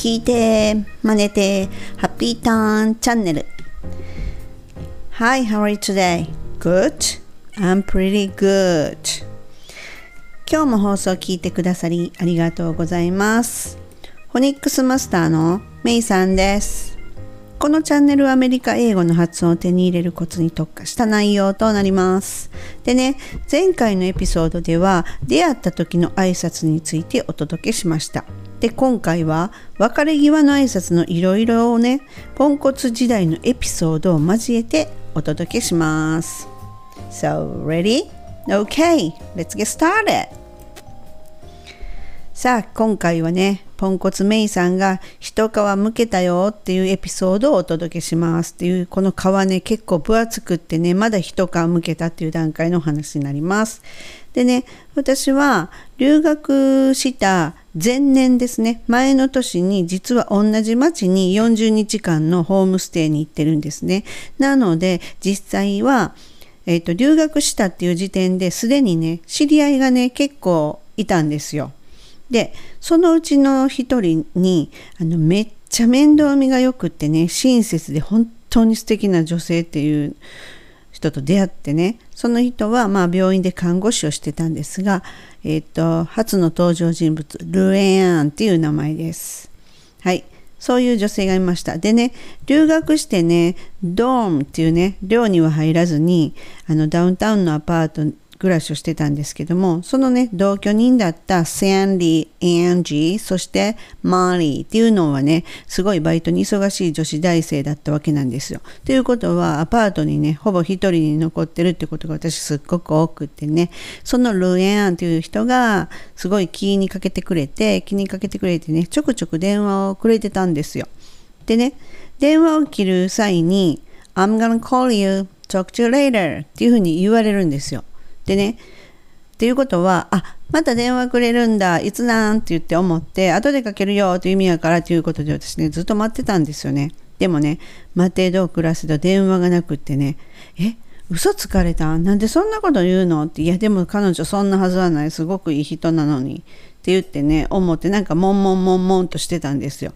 聞いて、真似て、ハッピーターンチャンネル。Hi, how are you today? Good? I'm pretty good. 今日も放送を聞いてくださりありがとうございます。フォニックスマスターのメイさんです。このチャンネルはアメリカ英語の発音を手に入れるコツに特化した内容となります。でね、前回のエピソードでは出会った時の挨拶についてお届けしました。で、今回は別れ際の挨拶のいろいろをね、ポンコツ時代のエピソードを交えてお届けします。So, ready? Okay, let's get started! さあ今回はねポンコツメイさんが一皮むけたよっていうエピソードをお届けしますっていうこの皮ね結構分厚くってねまだ一皮むけたっていう段階のお話になりますでね私は留学した前年ですね前の年に実は同じ町に40日間のホームステイに行ってるんですね。なので実際はえーと留学したっていう時点ですでにね知り合いがね結構いたんですよ。でそのうちの一人にあのめっちゃ面倒見がよくってね親切で本当に素敵な女性っていう人と出会ってねその人はまあ病院で看護師をしてたんですが、えー、と初の登場人物ルエアンっていう名前です。はいそういう女性がいました。でね、留学してね、ドームっていうね、寮には入らずに、あのダウンタウンのアパート暮らしをしてたんですけども、そのね、同居人だったサンディ、アンジー、そしてマーリーっていうのはね、すごいバイトに忙しい女子大生だったわけなんですよ。ということは、アパートにね、ほぼ一人に残ってるってことが私すっごく多くてね、そのルエアンっていう人がすごい気にかけてくれて、気にかけてくれてね、ちょくちょく電話をくれてたんですよ。でね、電話を切る際に、I'm gonna call you, talk to you later っていうふうに言われるんですよ。でね、っていうことは、あ、また電話くれるんだ、いつなん？って言って思って、後でかけるよという意味やからということで私ね、ずっと待ってたんですよね。でもね、待てど暮らせど電話がなくってね、え、嘘つかれた？なんでそんなこと言うの？って、いやでも彼女そんなはずはない、すごくいい人なのに。って言ってね、思ってなんかもんもんもんもんとしてたんですよ。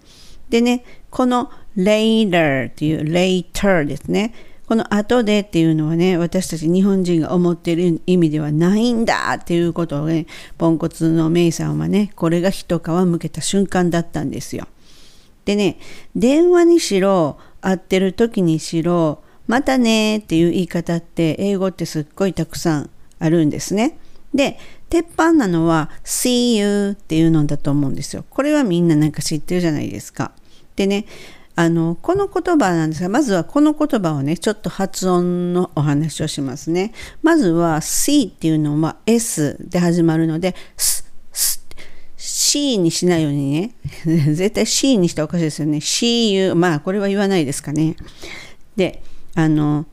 でね、この later っていう later ですね。この後でっていうのはね、私たち日本人が思ってる意味ではないんだっていうことをね、ポンコツのメイさんはね、これが一皮むけた瞬間だったんですよ。でね、電話にしろ、会ってる時にしろ、またねっていう言い方って英語ってすっごいたくさんあるんですね。で、鉄板なのは see you っていうのだと思うんですよ。これはみんななんか知ってるじゃないですか。でね、あの、この言葉なんですが、まずはこの言葉をね、ちょっと発音のお話をしますね。まずは C っていうのは S で始まるので、S、S、C にしないようにね、絶対 C にしたらおかしいですよね。See you、まあこれは言わないですかね。で、あの、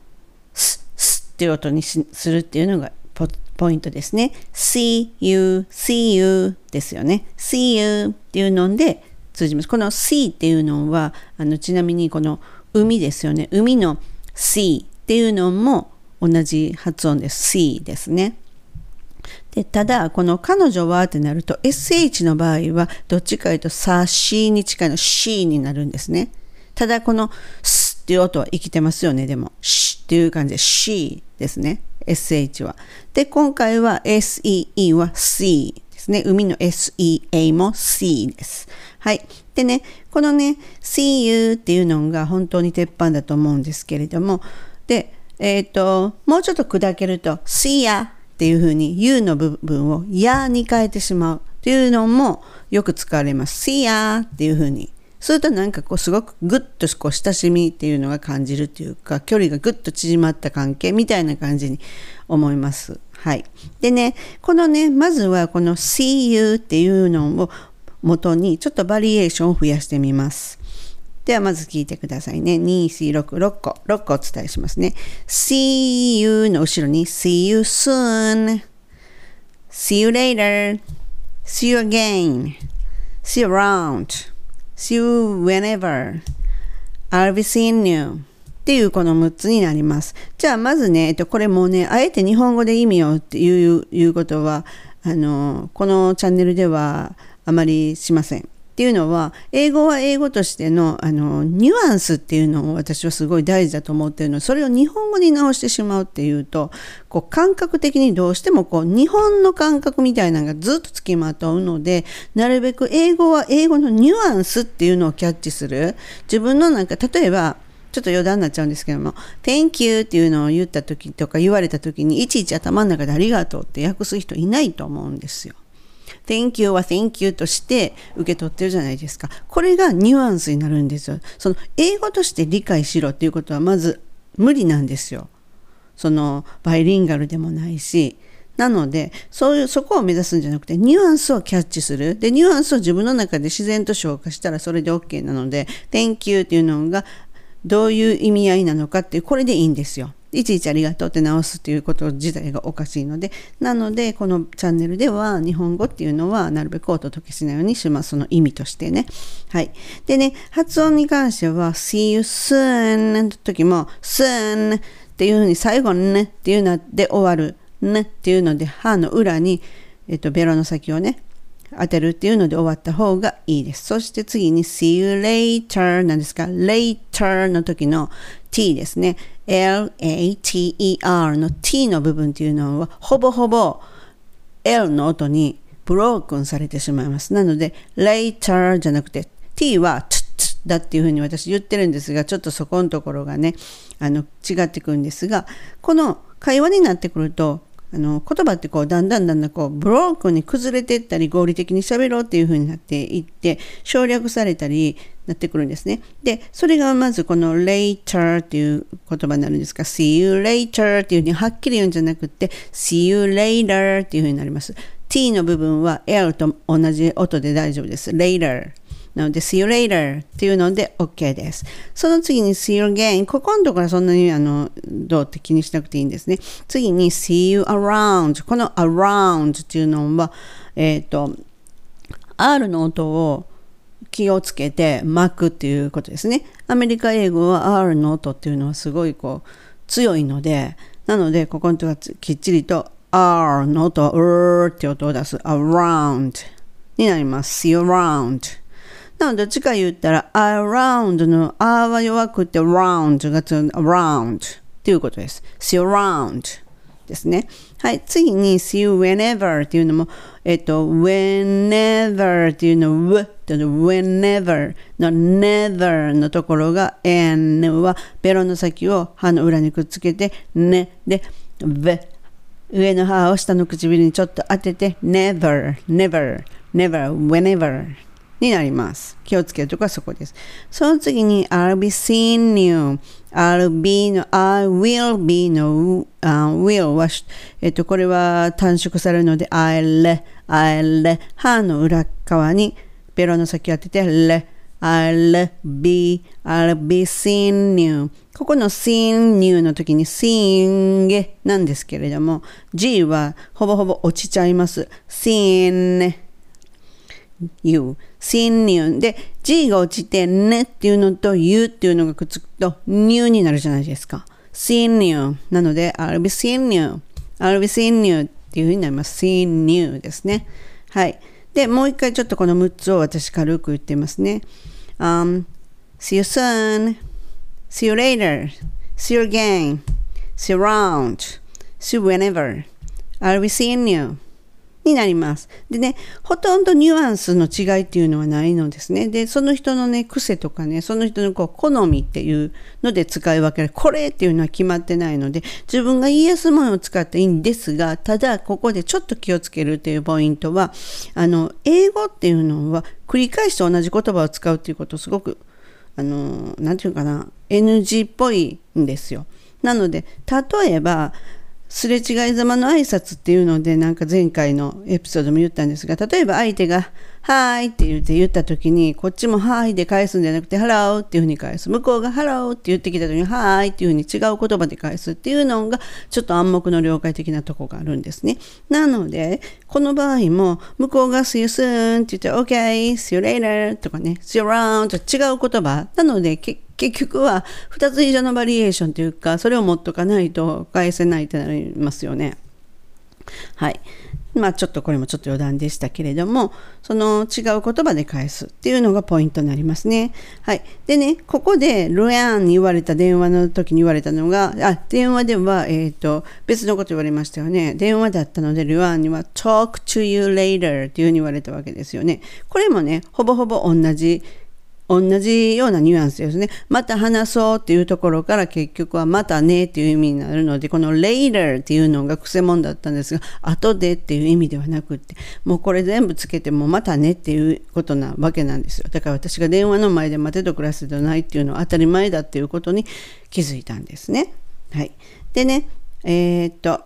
S、S っていう音にするっていうのがポポイントですね。See you, see you ですよね。See you っていうので、通じます。この sea っていうのはあのちなみにこの海ですよね。海の sea っていうのも同じ発音です。sea ですね。でただこの彼女はってなると sh の場合はどっちかというとさしに近いの she になるんですね。ただこのすっていう音は生きてますよね。でも sh っていう感じで she ですね。sh は。で今回は see は sea ですね。海の sea も c です。はい。でね、このね、see you っていうのが本当に鉄板だと思うんですけれども、で、えっ、ー、と、もうちょっと砕けると、see ya っていうふうに you の部分を ya に変えてしまうっていうのもよく使われます。see ya っていうふうに。するとなんかこうすごくぐっとこう親しみっていうのが感じるっていうか、距離がぐっと縮まった関係みたいな感じに思います。はい。でね、このね、まずはこの see you っていうのを元にちょっとバリエーションを増やしてみます。ではまず聞いてくださいね。2、4、6、6個、6個お伝えしますね。see you の後ろに see you soon, see you later, see you again, see you around, see you whenever, I'll be seeing you っていうこの6つになります。じゃあまずね、えっと、これもね、あえて日本語で意味をっていういうことは、あの、このチャンネルではあまりしません。っていうのは英語は英語としてのあのニュアンスっていうのを私はすごい大事だと思ってるのそれを日本語に直してしまうっていうとこう感覚的にどうしてもこう日本の感覚みたいなのがずっとつきまとうのでなるべく英語は英語のニュアンスっていうのをキャッチする自分のなんか例えばちょっと余談になっちゃうんですけども、Thank you っていうのを言った時とか言われた時にいちいち頭の中でありがとうって訳す人いないと思うんですよ。Thank you は Thank you として受け取ってるじゃないですか。これがニュアンスになるんですよ。その英語として理解しろっていうことはまず無理なんですよ。そのバイリンガルでもないし。なので、そういう、そこを目指すんじゃなくて、ニュアンスをキャッチする。で、ニュアンスを自分の中で自然と消化したらそれで OK なので、Thank you っていうのがどういう意味合いなのかっていう、これでいいんですよ。いちいちありがとうって直すっていうこと自体がおかしいので、なので、このチャンネルでは日本語っていうのはなるべくお届けしないようにします。その意味としてね。はい。でね、発音に関しては、see you soon の時も、soon っていうふうに最後にねっていうので終わる。ねっていうので、歯の裏に、えっと、ベロの先をね、当てるっていうので終わった方がいいです。そして次に see you later なんですか later の時の t ですね。Later の t の部分っていうのはほぼほぼ l の音にブロークンされてしまいます。なので later じゃなくて t は t だっていうふうに私言ってるんですが、ちょっとそこのところがね、あの違ってくるんですが、この会話になってくるとあの言葉ってこうだんだんだんだんこうブロークンに崩れていったり合理的に喋ろうっていう風になっていって省略されたりなってくるんですね。で、それがまずこの later っていう言葉になるんですが see you later っていう風にはっきり言うんじゃなくて see you later っていう風になります。t の部分は l と同じ音で大丈夫です。later なので、see you later っていうので OK です。その次に see you again。ここのところはそんなにあのどうって気にしなくていいんですね。次に see you around。この around っていうのは、えっ、ー、と、R の音を気をつけて巻くっていうことですね。アメリカ英語は R の音っていうのはすごいこう強いので、なのでここのところきっちりと R の音、うーって音を出す around になります。see around。なので、どっちか言ったら、around の a は弱くて round が around っていうことです。see around ですね。はい。次に see you whenever っていうのも、えっと、whenever っていうの、w っての、whenever の never のところが n はベロの先を歯の裏にくっつけて、ね。で、v 上の歯を下の唇にちょっと当てて never, never, never, whenever になります。気をつけるとこはそこです。その次に I'll be seeing you. I'll be の I will be の、uh, will は、えっと、これは短縮されるので I'll, I'll 歯の裏側にベロの先を当てて l I'll be, I'll be seeing you. ここの seeing you の時に seeing なんですけれども G はほぼほぼ落ちちゃいます。seeing you, see new で G が落ちてねっていうのと you っていうのがくっつくと new になるじゃないですか see new なので I'll be seeing you I'll be seeing you っていうふうになります seen you ですねはいでもう一回ちょっとこの6つを私軽く言ってますね、um, see you soon see you later see you again see you around see you whenever I'll be seeing you になります。でね、ほとんどニュアンスの違いっていうのはないのですね。で、その人のね、癖とかね、その人のこう好みっていうので使い分ける。これっていうのは決まってないので、自分が言いやすいものを使っていいんですが、ただ、ここでちょっと気をつけるっていうポイントは、あの、英語っていうのは繰り返して同じ言葉を使うっていうことすごく、あの、なんていうかな、NG っぽいんですよ。なので、例えば、すれ違いざまの挨拶っていうので、なんか前回のエピソードも言ったんですが、例えば相手が、 Hi って言って言った時に、こっちも Hi で返すんじゃなくて、ハローっていうふうに返す。向こうがハローって言ってきた時に、 Hi っていうふうに違う言葉で返すっていうのが、ちょっと暗黙の了解的なとこがあるんですね。なので、この場合も、向こうが see you soon って言って、OK, see you later とかね、see you around と違う言葉。なので、結局は2つ以上のバリエーションというか、それを持っとかないと返せないってなりますよね。はい。まあちょっとこれもちょっと余談でしたけれども、その違う言葉で返すっていうのがポイントになりますね。はい。でね、ここでルアンに言われた電話の時に言われたのが、あ、電話では、えっ、ー、と、別のこと言われましたよね。電話だったので、ルアンには talk to you later っていうふうに言われたわけですよね。これもね、ほぼほぼ同じ同じようなニュアンスですね。また話そうっていうところから結局はまたねっていう意味になるので、この later っていうのが癖もんだったんですが、後でっていう意味ではなくって、もうこれ全部つけてもまたねっていうことなわけなんですよ。だから私が電話の前で待てと暮らせではないっていうのは当たり前だっていうことに気づいたんですね。はい。でね、えー、っと、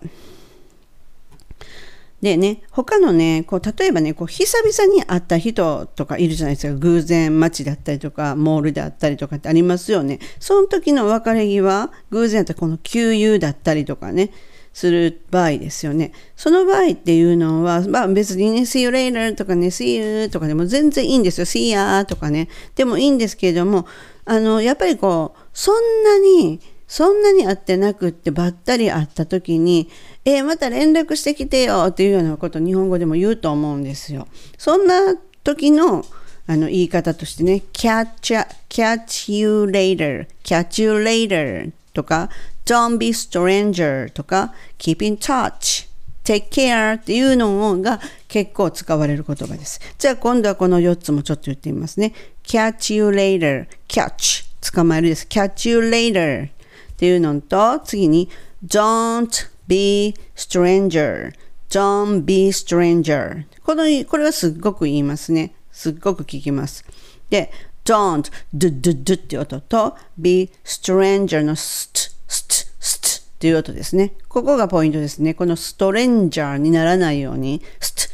でね、他のね、こう例えばね、こう久々に会った人とかいるじゃないですか。偶然街だったりとか、モールであったりとかってありますよね。その時の別れ際、偶然やったらこの給油だったりとかね、する場合ですよね。その場合っていうのは、まあ別にね、see you later とかね、see you とかでも全然いいんですよ。see ya とかね。でもいいんですけれども、あの、やっぱりこう、そんなに、そんなに会ってなくってばったり会った時に、えー、また連絡してきてよっていうようなことを日本語でも言うと思うんですよ。そんな時のあの言い方としてね、catch, catch you later, catch you later とか、don't be stranger とか、keep in touch, take care っていうのが結構使われる言葉です。じゃあ今度はこの4つもちょっと言ってみますね。catch you later, catch 捕まえるです。catch you later っていうのと、次に don't be stranger. don't be stranger. このこれはすっごく言いますね。すっごく聞きます。で don't do do do って音と be stranger の st st st っていう音ですね。ここがポイントですね。このストレンジャーにならないように st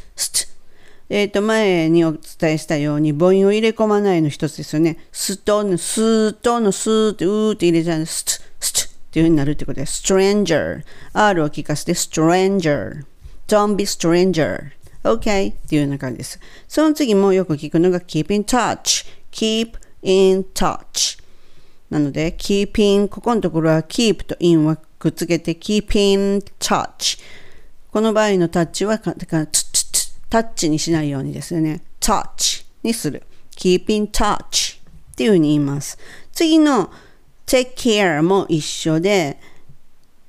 えっ、ー、と、前にお伝えしたように、母音を入れ込まないの一つですよね。ストのスートのスーってうーって入れちゃうスト、ストっていう風になるってことです。stranger。R を聞かせて stranger。don't be stranger。OK っていうような感じです。その次もよく聞くのが keep in touch。keep in touch。なので、keep in、ここのところは keep と in はくっつけて keep in touch。この場合のタッチは、だからタッチにしないようにですね。touch にする。keep in touch っていうふうに言います。次の take care も一緒で、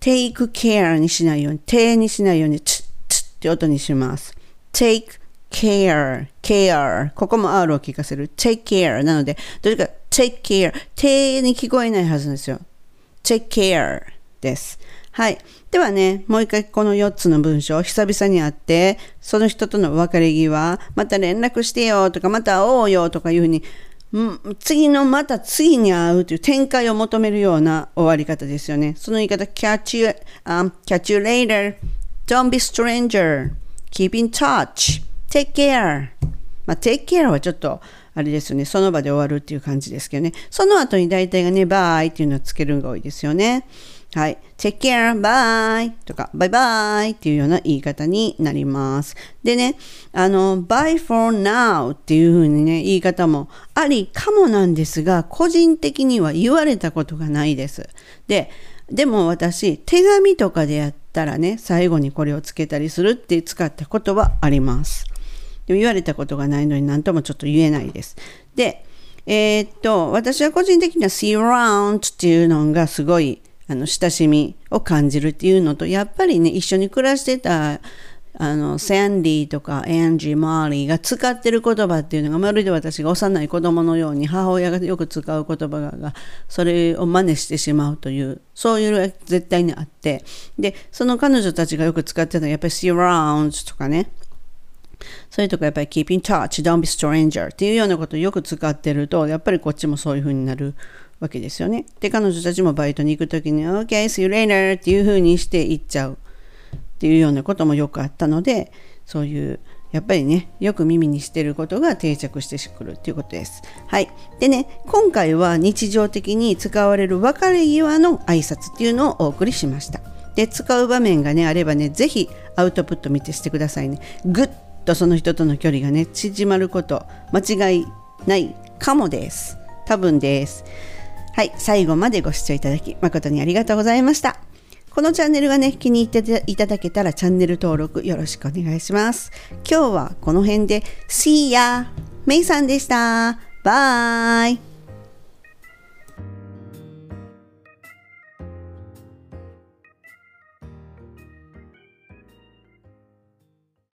take care にしないように、手にしないように、つ、つって音にします。take care, care ここも R を聞かせる。take care なので、どれか take care 手に聞こえないはずなんですよ。take care です。はい。ではね、もう一回この4つの文章、久々に会って、その人との別れ際、また連絡してよとか、また会おうよとかいうふうに次のまた次に会うという展開を求めるような終わり方ですよね。その言い方、catch you,、um, catch you later, don't be stranger, keep in touch, take care. まあ、take care はちょっと、あれですよね、その場で終わるっていう感じですけどね。その後に大体がね、bye っていうのをつけるのが多いですよね。はい。take care, bye とか、bye bye っていうような言い方になります。でね、あの、bye for now っていう風にね、言い方もありかもなんですが、個人的には言われたことがないです。で、でも私、手紙とかでやったらね、最後にこれをつけたりするって使ったことはあります。でも言われたことがないのに何ともちょっと言えないです。で、えー、っと、私は個人的には see around っていうのがすごいあの親しみを感じるっていうのとやっぱりね一緒に暮らしてたあのサンディとかエンジー、マーリーが使ってる言葉っていうのがまるで私が幼い子供のように母親がよく使う言葉がそれを真似してしまうというそういうのが絶対にあってでその彼女たちがよく使ってたのはやっぱり see around とかね。それとかやっぱり keep in touch, don't be stranger っていうようなことをよく使ってるとやっぱりこっちもそういう風になるわけですよね。で、彼女たちもバイトに行くときに、OK, see you later っていう風にして行っちゃうっていうようなこともよくあったので、そういう、やっぱりね、よく耳にしてることが定着してくるっていうことです。はい。でね、今回は日常的に使われる別れ際の挨拶っていうのをお送りしました。で、使う場面がね、あればね、ぜひアウトプット見てしてくださいね。ぐっとその人との距離がね、縮まること、間違いないかもです。多分です。はい、最後までご視聴いただき誠にありがとうございました。このチャンネルがね、気に入っていただけたらチャンネル登録よろしくお願いします。今日はこの辺で、See ya! メイさんでした。バイ